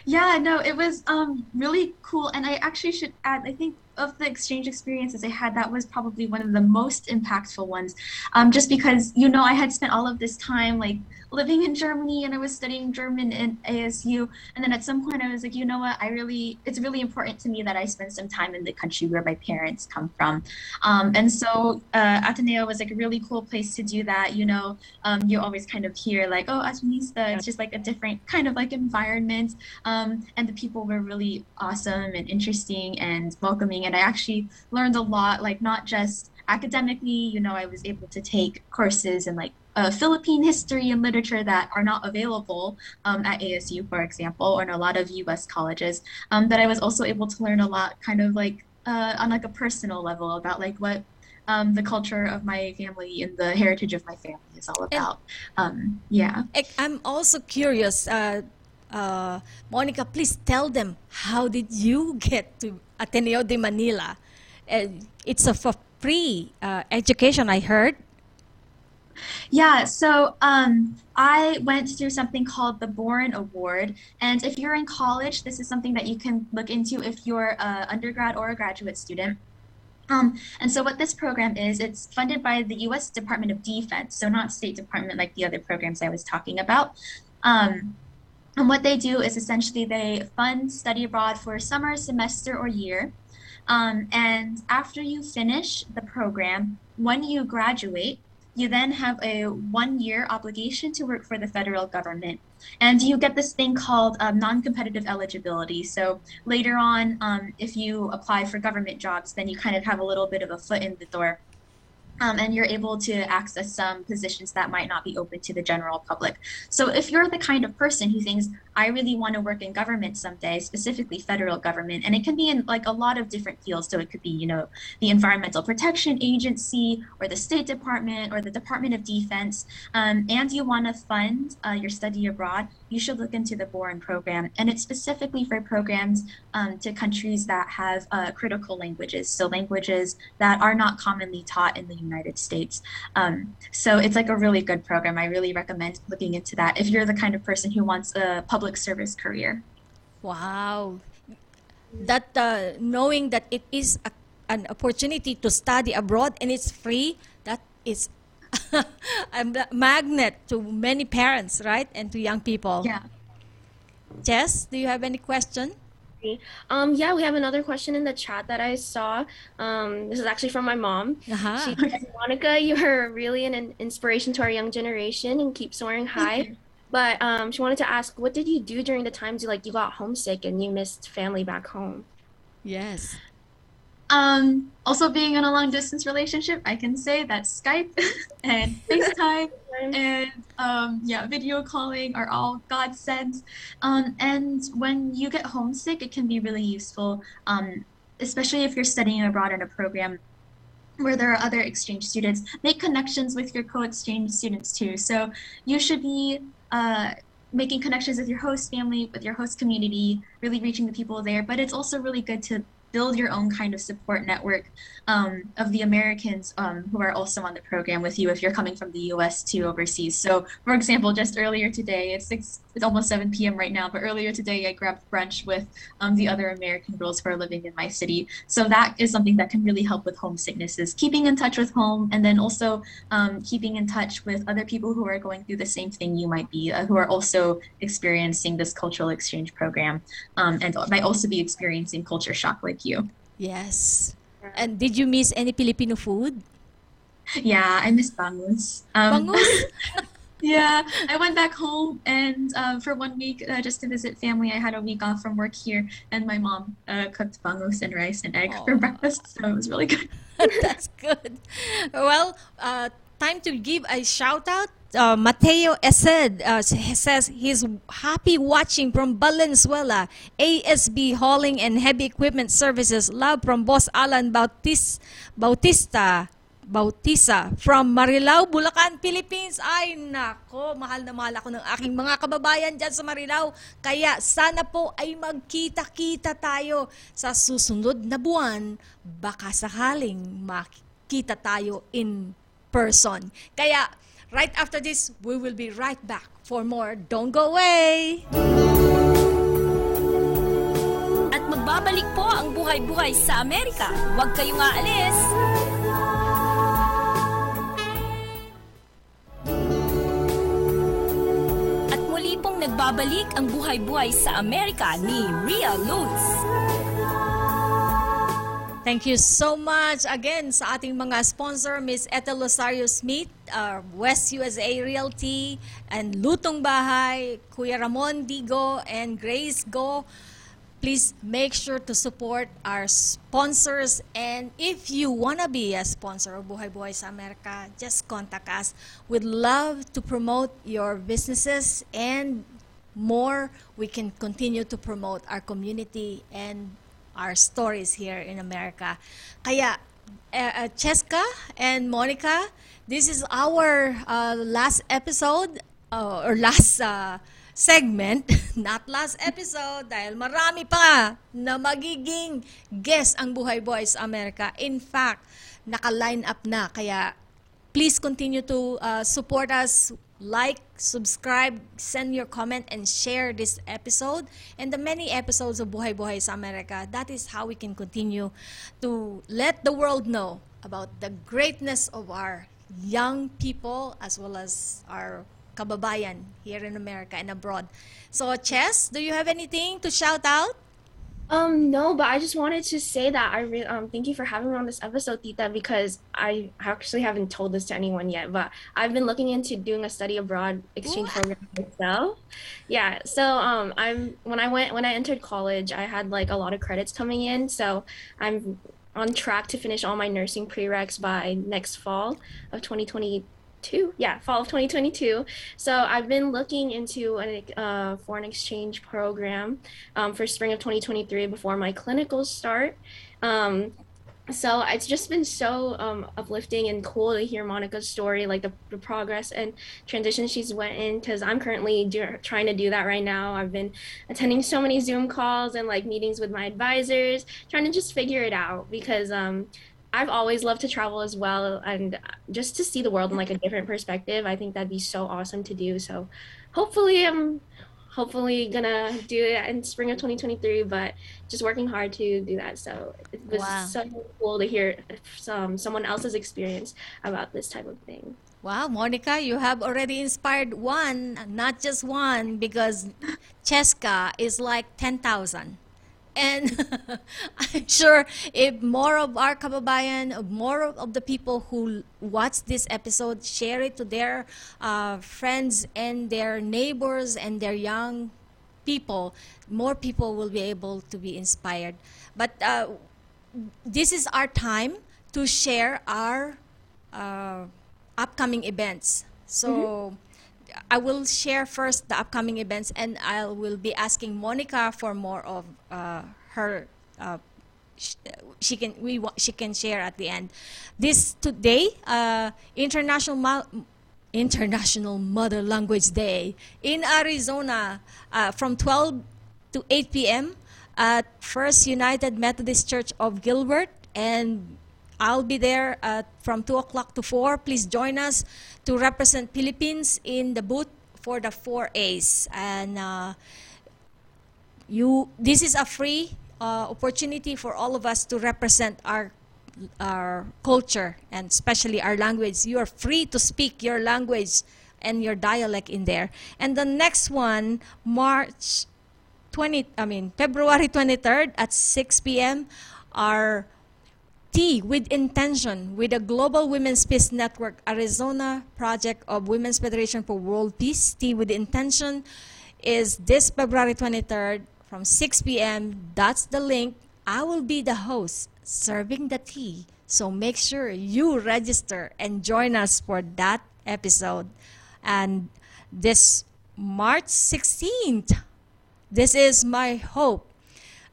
Speaker 7: Yeah, no, it was um really cool, and I actually should add. I think of the exchange experiences I had, that was probably one of the most impactful ones. Um, just because you know I had spent all of this time like living in Germany, and I was studying German in ASU, and then at some point I was like, you know what, I really, it's really important to me that I spend some time in the country where my parents come from, um, and so uh, Ateneo was like a really cool place to do that. You know, um, you always kind of hear like, oh, Atenista, it's just like a different kind of like environment. Um, and the people were really awesome and interesting and welcoming. And i actually learned a lot like not just academically you know i was able to take courses and like uh, philippine history and literature that are not available um, at asu for example or in a lot of us colleges um, but i was also able to learn a lot kind of like uh, on like a personal level about like what um, the culture of my family and the heritage of my family is all about um, yeah
Speaker 4: I'm also curious. Uh, uh, Monica, please tell them how did you get to Ateneo de Manila? It's a free uh, education, I heard.
Speaker 7: Yeah, so um, I went through something called the Boren Award. And if you're in college, this is something that you can look into if you're an undergrad or a graduate student. Um, and so what this program is, it's funded by the U.S. Department of Defense, so not State Department like the other programs I was talking about. Um, and what they do is essentially they fund study abroad for summer, semester, or year. Um, and after you finish the program, when you graduate, you then have a one year obligation to work for the federal government. And you get this thing called um, non competitive eligibility. So later on, um, if you apply for government jobs, then you kind of have a little bit of a foot in the door. Um, and you're able to access some positions that might not be open to the general public. So, if you're the kind of person who thinks, I really want to work in government someday, specifically federal government, and it can be in like a lot of different fields. So, it could be, you know, the Environmental Protection Agency or the State Department or the Department of Defense, um, and you want to fund uh, your study abroad, you should look into the Boren program. And it's specifically for programs um, to countries that have uh, critical languages, so languages that are not commonly taught in the United States. Um, so it's like a really good program. I really recommend looking into that if you're the kind of person who wants a public service career.
Speaker 4: Wow. That uh, knowing that it is a, an opportunity to study abroad and it's free, that is a ma- magnet to many parents, right? And to young people.
Speaker 7: Yeah.
Speaker 4: Chess, do you have any question?
Speaker 5: Um, yeah, we have another question in the chat that I saw. Um, this is actually from my mom.
Speaker 4: Uh-huh.
Speaker 5: She says, Monica, you're really an, an inspiration to our young generation and keep soaring high. But um, she wanted to ask, what did you do during the times you like you got homesick and you missed family back home?
Speaker 4: Yes.
Speaker 7: Um, also, being in a long distance relationship, I can say that Skype and FaceTime and um, yeah, video calling are all godsends. Um, and when you get homesick, it can be really useful, um, especially if you're studying abroad in a program where there are other exchange students. Make connections with your co-exchange students too. So you should be uh, making connections with your host family, with your host community, really reaching the people there. But it's also really good to build your own kind of support network um, of the Americans um, who are also on the program with you if you're coming from the US to overseas. So, for example, just earlier today, it's six, it's almost 7 p.m. right now, but earlier today I grabbed brunch with um, the other American girls who are living in my city. So that is something that can really help with homesickness is keeping in touch with home and then also um, keeping in touch with other people who are going through the same thing you might be, uh, who are also experiencing this cultural exchange program um, and might also be experiencing culture shock like you.
Speaker 4: Yes. And did you miss any Filipino food?
Speaker 7: Yeah, I miss bangus. Um,
Speaker 4: Bangus?
Speaker 7: yeah, I went back home and uh, for one week uh, just to visit family. I had a week off from work here, and my mom uh, cooked bangus and rice and egg for breakfast, so it was really good.
Speaker 4: That's good. Well, uh, time to give a shout out. Uh, Mateo Esed uh, s- says he's happy watching from Valenzuela. ASB Hauling and Heavy Equipment Services. Love from Boss Alan Bautis, Bautista. Bautista from Marilao, Bulacan, Philippines. Ay, nako, mahal na mahal ako ng aking mga kababayan dyan sa Marilao. Kaya sana po ay magkita-kita tayo sa susunod na buwan. Baka sakaling makita tayo in person. Kaya, right after this, we will be right back for more Don't Go Away!
Speaker 3: At magbabalik po ang buhay-buhay sa Amerika. Huwag kayong aalis. At muli pong nagbabalik ang buhay-buhay sa Amerika ni Ria Luz.
Speaker 4: Thank you so much again sa ating mga sponsor, Miss Ethel Losario Smith, uh, West USA Realty, and Lutong Bahay, Kuya Ramon Digo, and Grace Go. Please make sure to support our sponsors. And if you want to be a sponsor of Buhay Buhay sa Amerika, just contact us. We'd love to promote your businesses and more. We can continue to promote our community and our stories here in America. Kaya, uh, Cheska and Monica, this is our uh, last episode uh, or last uh, segment, not last episode, dahil marami pa na magiging guest ang Buhay Boys America. In fact, naka-line up na. Kaya, please continue to uh, support us. Like, subscribe, send your comment, and share this episode and the many episodes of Buhay Buhay sa Amerika. That is how we can continue to let the world know about the greatness of our young people as well as our kababayan here in America and abroad. So, Chess, do you have anything to shout out?
Speaker 5: Um, no, but I just wanted to say that I really um thank you for having me on this episode, Tita, because I actually haven't told this to anyone yet, but I've been looking into doing a study abroad exchange program myself. Yeah, so um I'm when I went when I entered college, I had like a lot of credits coming in, so I'm on track to finish all my nursing prereqs by next fall of 2022. Yeah, fall of 2022. So I've been looking into a uh, foreign exchange program um, for spring of 2023 before my clinicals start. Um, so it's just been so um, uplifting and cool to hear Monica's story, like the, the progress and transition she's went in. Because I'm currently do- trying to do that right now. I've been attending so many Zoom calls and like meetings with my advisors, trying to just figure it out. Because um, I've always loved to travel as well, and just to see the world in like a different perspective. I think that'd be so awesome to do. So hopefully, I'm hopefully gonna do it in spring of 2023 but just working hard to do that so it was
Speaker 4: Wow.
Speaker 5: so cool to hear some someone else's experience about this type of thing
Speaker 4: Wow, Monica, you have already inspired one, not just one, because Cheska is like 10,000. And I'm sure if more of our kababayan, more of the people who watch this episode share it to their uh, friends and their neighbors and their young people, more people will be able to be inspired. But uh, this is our time to share our uh, upcoming events. So I will share first the upcoming events, and I will be asking Monica for more of uh, her. Uh, sh- she can we she can share at the end. This today, uh, international. International Mother Language Day in Arizona uh, from 12 to 8 p.m. at First United Methodist Church of Gilbert. And I'll be there uh, from 2 o'clock to 4. Please join us to represent Philippines in the booth for the 4As. And uh, you, this is a free uh, opportunity for all of us to represent our our culture and especially our language. You are free to speak your language and your dialect in there. And the next one, March 20, I mean February 23rd at 6 p.m. are Tea with Intention with the Global Women's Peace Network Arizona Project of Women's Federation for World Peace. Tea with Intention is this February 23rd from 6 p.m. That's the link. I will be the host serving the tea. So make sure you register and join us for that episode. And this March 16th, this is my hope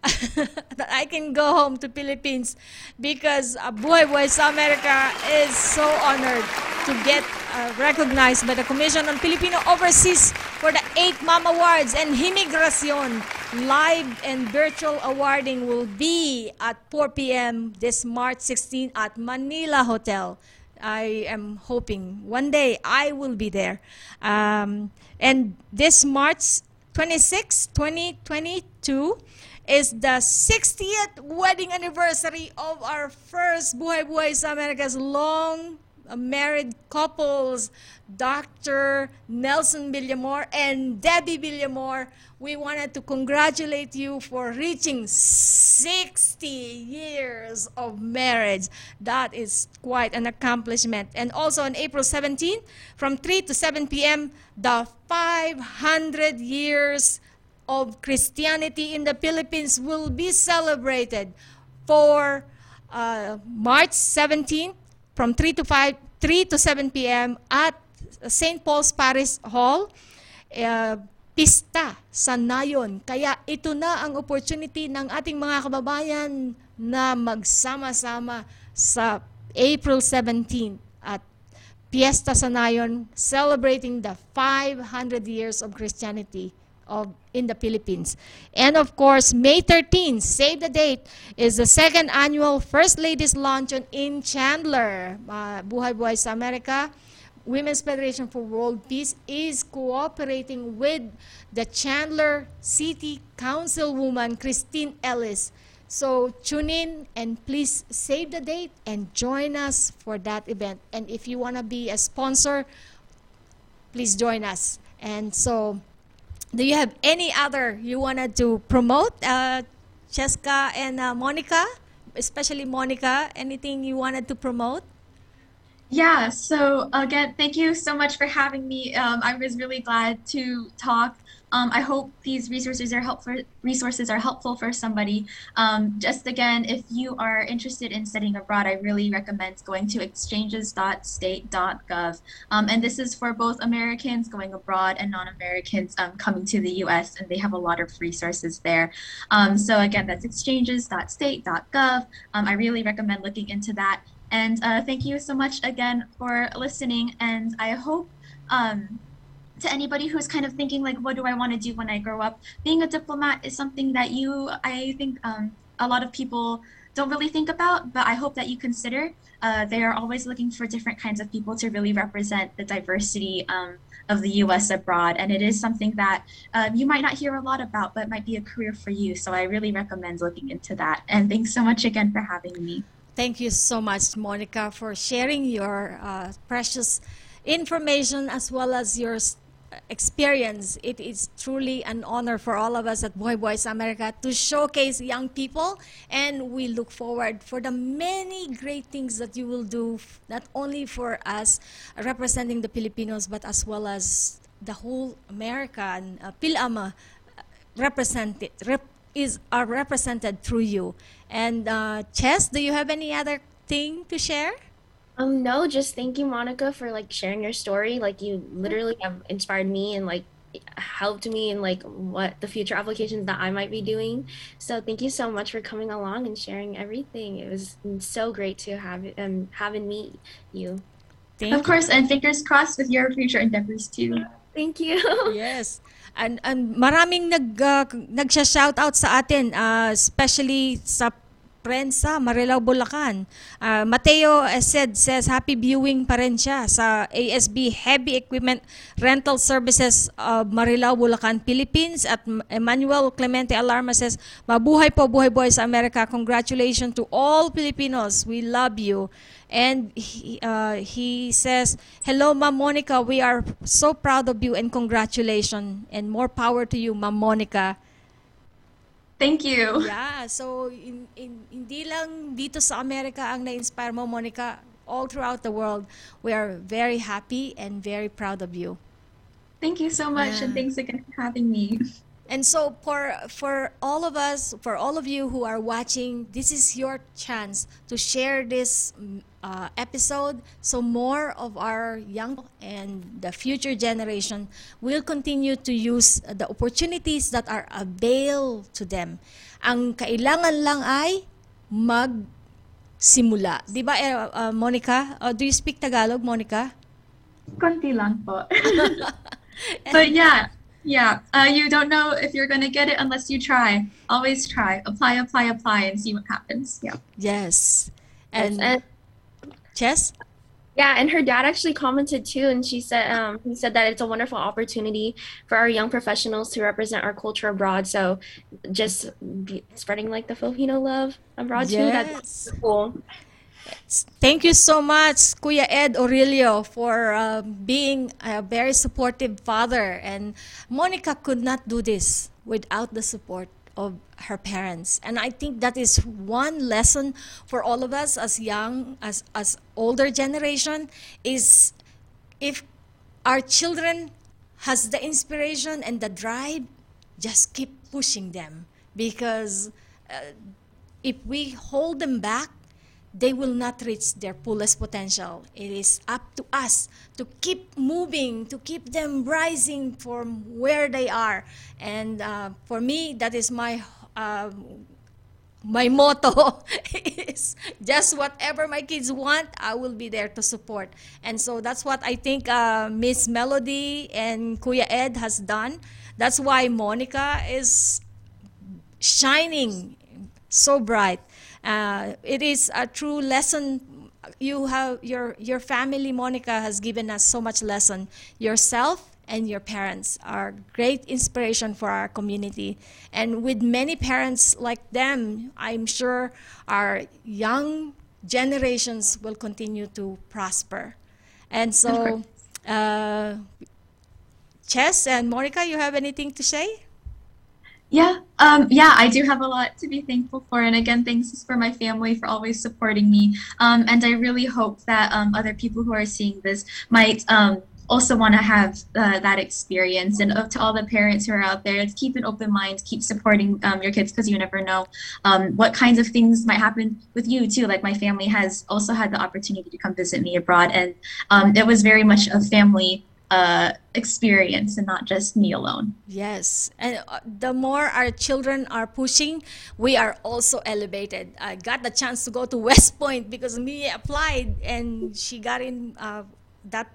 Speaker 4: that I can go home to Philippines because Buhay Buhay sa America is so honored to get uh, recognized by the Commission on Filipino Overseas for the 8 Mom Awards and Himigracion. Live and virtual awarding will be at 4 p.m. this March 16 at Manila Hotel. I am hoping one day I will be there. Um, and this March 26, 2022 is the 60th wedding anniversary of our first Buhay Buhay sa America's long married couples, Dr. Nelson Villamor and Debbie Villamor. We wanted to congratulate you for reaching 60 years of marriage. That is quite an accomplishment. And also on April 17, from 3 to 7 p.m., the 500 years of Christianity in the Philippines will be celebrated for uh, March 17th from 3 to 5 3 to 7 p.m. at St. Paul's Parish Hall uh, pista sa Nayon. Kaya ito na ang opportunity ng ating mga kababayan na magsama-sama sa April 17 at Fiesta sa Nayon celebrating the 500 years of Christianity of in the Philippines. And of course, May 13, save the date, is the second annual First Ladies Luncheon in Chandler. Uh, Buhay Buhay sa Amerika. Women's Federation for World Peace is cooperating with the Chandler City Councilwoman Christine Ellis. So tune in and please save the date and join us for that event. And if you want to be a sponsor, please join us. And so, do you have any other you wanted to promote, uh, Cheska and uh, Monica? Especially Monica, anything you wanted to promote?
Speaker 7: Yeah, so again, thank you so much for having me. Um, I was really glad to talk. Um, I hope these resources are helpful. Resources are helpful for somebody. Um, just again, if you are interested in studying abroad, I really recommend going to exchanges.state.gov. Um, and this is for both Americans going abroad and non-Americans um, coming to the U.S. And they have a lot of resources there. Um, so again, that's exchanges.state.gov. Um, I really recommend looking into that. And uh, thank you so much again for listening. And I hope to anybody who's kind of thinking like, what do I want to do when I grow up? Being a diplomat is something that you, I think, um, a lot of people don't really think about, but I hope that you consider. Uh, they are always looking for different kinds of people to really represent the diversity um, of the U.S. abroad, and it is something that uh, you might not hear a lot about, but might be a career for you. So I really recommend looking into that. And thanks so much again for having me.
Speaker 4: Thank you so much, Monica, for sharing your uh, precious information as well as your experience. It is truly an honor for all of us at Boy Boys America to showcase young people, and we look forward for the many great things that you will do, not only for us representing the Filipinos, but as well as the whole America and uh, Pilama represented rep, is are represented through you. And uh, Chess, do you have any other thing to share?
Speaker 5: Um, no, just thank you, Monica, for like sharing your story. Like you literally have inspired me and like helped me in like what the future applications that I might be doing. So thank you so much for coming along and sharing everything. It was so great to have um having meet you.
Speaker 4: Thank
Speaker 7: Of course, and fingers crossed with your future endeavors too.
Speaker 5: Thank you.
Speaker 4: Yes. And, and maraming nag, uh, nagsha-shoutout sa atin, uh, especially sa prensa, Marilao, Bulacan. Uh, Mateo said, says, happy viewing pa rin siya sa ASB Heavy Equipment Rental Services of Marilao, Bulacan, Philippines. At Emmanuel Clemente Alarma says, mabuhay po, buhay buhay sa Amerika. Congratulations to all Filipinos. We love you. And he, uh, he says, Hello, Ma'am Monica. We are so proud of you and congratulations. And more power to you, Ma'am Monica.
Speaker 7: Thank you.
Speaker 4: Yeah, so in, in, hindi lang dito sa Amerika ang na-inspire mo, Monica. All throughout the world, we are very happy and very proud of you.
Speaker 7: Thank you so much, and
Speaker 4: Yeah.
Speaker 7: thanks again for having me.
Speaker 4: And so for for all of us, for all of you who are watching, this is your chance to share this mm, uh, episode so more of our young and the future generation will continue to use the opportunities that are available to them. Ang kailangan lang ay magsimula. 'Di ba eh, uh, Monica? Uh, do you speak Tagalog, Monica?
Speaker 7: Konti lang po. but yeah, yeah. Uh, you don't know if you're gonna get it unless you try. Always try. Apply, apply, apply, and see what happens. Yeah.
Speaker 4: Yes. And
Speaker 5: and
Speaker 4: Chess?
Speaker 5: Yeah, and her dad actually commented too, and she said um, he said that it's a wonderful opportunity for our young professionals to represent our culture abroad. So, just spreading like the Filipino love abroad too. That's cool.
Speaker 4: Thank you so much, Kuya Ed Aurelio, for uh, being a very supportive father. And Monica could not do this without the support of her parents. And I think that is one lesson for all of us as young, as, as older generation, is if our children has the inspiration and the drive, just keep pushing them. Because uh, if we hold them back, they will not reach their fullest potential. It is up to us to keep moving, to keep them rising from where they are. And uh, for me, that is my uh, my motto is just whatever my kids want, I will be there to support. And so that's what I think uh, Miss Melody and Kuya Ed has done. That's why Monica is shining so bright. Uh, it is a true lesson. You have your your family, Monica, has given us so much lesson. Yourself and your parents are great inspiration for our community. And with many parents like them, I'm sure our young generations will continue to prosper. And so, uh, Chess and Monica, you have anything to say?
Speaker 7: Yeah, um, yeah, I do have a lot to be thankful for. And again, thanks for my family for always supporting me. Um, and I really hope that um, other people who are seeing this might um, also want to have uh, that experience. And uh, to all the parents who are out there, keep an open mind, keep supporting um, your kids because you never know um, what kinds of things might happen with you too. Like my family has also had the opportunity to come visit me abroad, and um, it was very much a family experience and not just Mia alone.
Speaker 4: Yes, and uh, the more our children are pushing, we are also elevated. I got the chance to go to West Point because me applied and she got in. Uh, that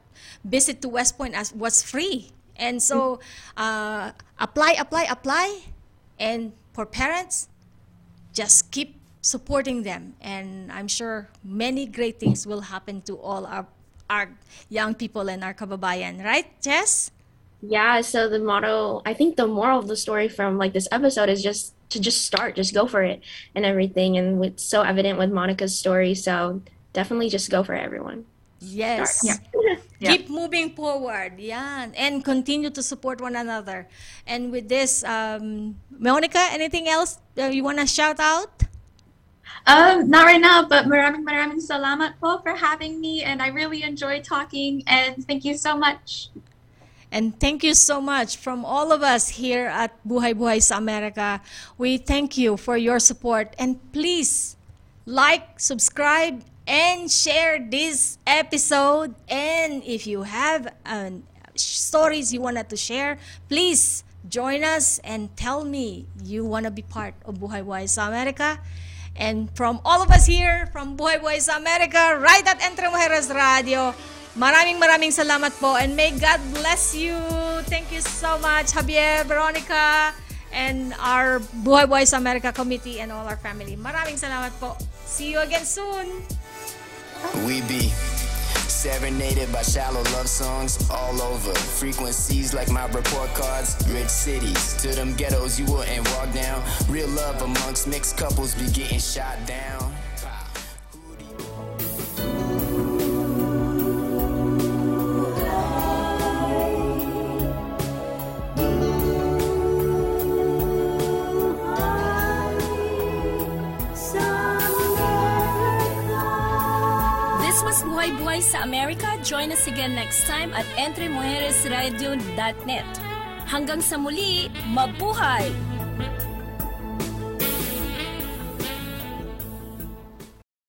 Speaker 4: visit to West Point as was free, and so uh, apply, apply, apply, and for parents, just keep supporting them, and I'm sure many great things will happen to all our our young people and our kababayan, right, Chess?
Speaker 5: Yeah, so the motto, I think the moral of the story from like this episode is just to just start, just go for it and everything. And it's so evident with Monica's story. So definitely just go for it, everyone.
Speaker 4: Yes.
Speaker 7: Yeah.
Speaker 4: Keep moving forward. Yeah. And continue to support one another. And with this, um, Monica, anything else uh, you want to shout out?
Speaker 7: Um, not right now, but maraming maraming salamat po for having me, and I really enjoy talking. And thank you so much.
Speaker 4: And thank you so much from all of us here at Buhay Buhay sa Amerika. We thank you for your support. And please like, subscribe, and share this episode. And if you have um, stories you wanted to share, please join us and tell me you want to be part of Buhay Buhay sa Amerika. And from all of us here from Buhay Buhay sa Amerika, right at Entre Mujeres Radio, maraming maraming salamat po and may God bless you. Thank you so much, Javier, Veronica, and our Buhay Buhay sa Amerika committee and all our family. Maraming salamat po. See you again soon.
Speaker 8: We be serenaded by shallow love songs all over. Frequencies like my report cards. Rich cities to them ghettos you wouldn't walk down. Real love amongst mixed couples be getting shot down.
Speaker 3: This was Buhay Buhay sa Amerika. Join us again next time at entremujeresradio.net. Hanggang sa muli, mabuhay!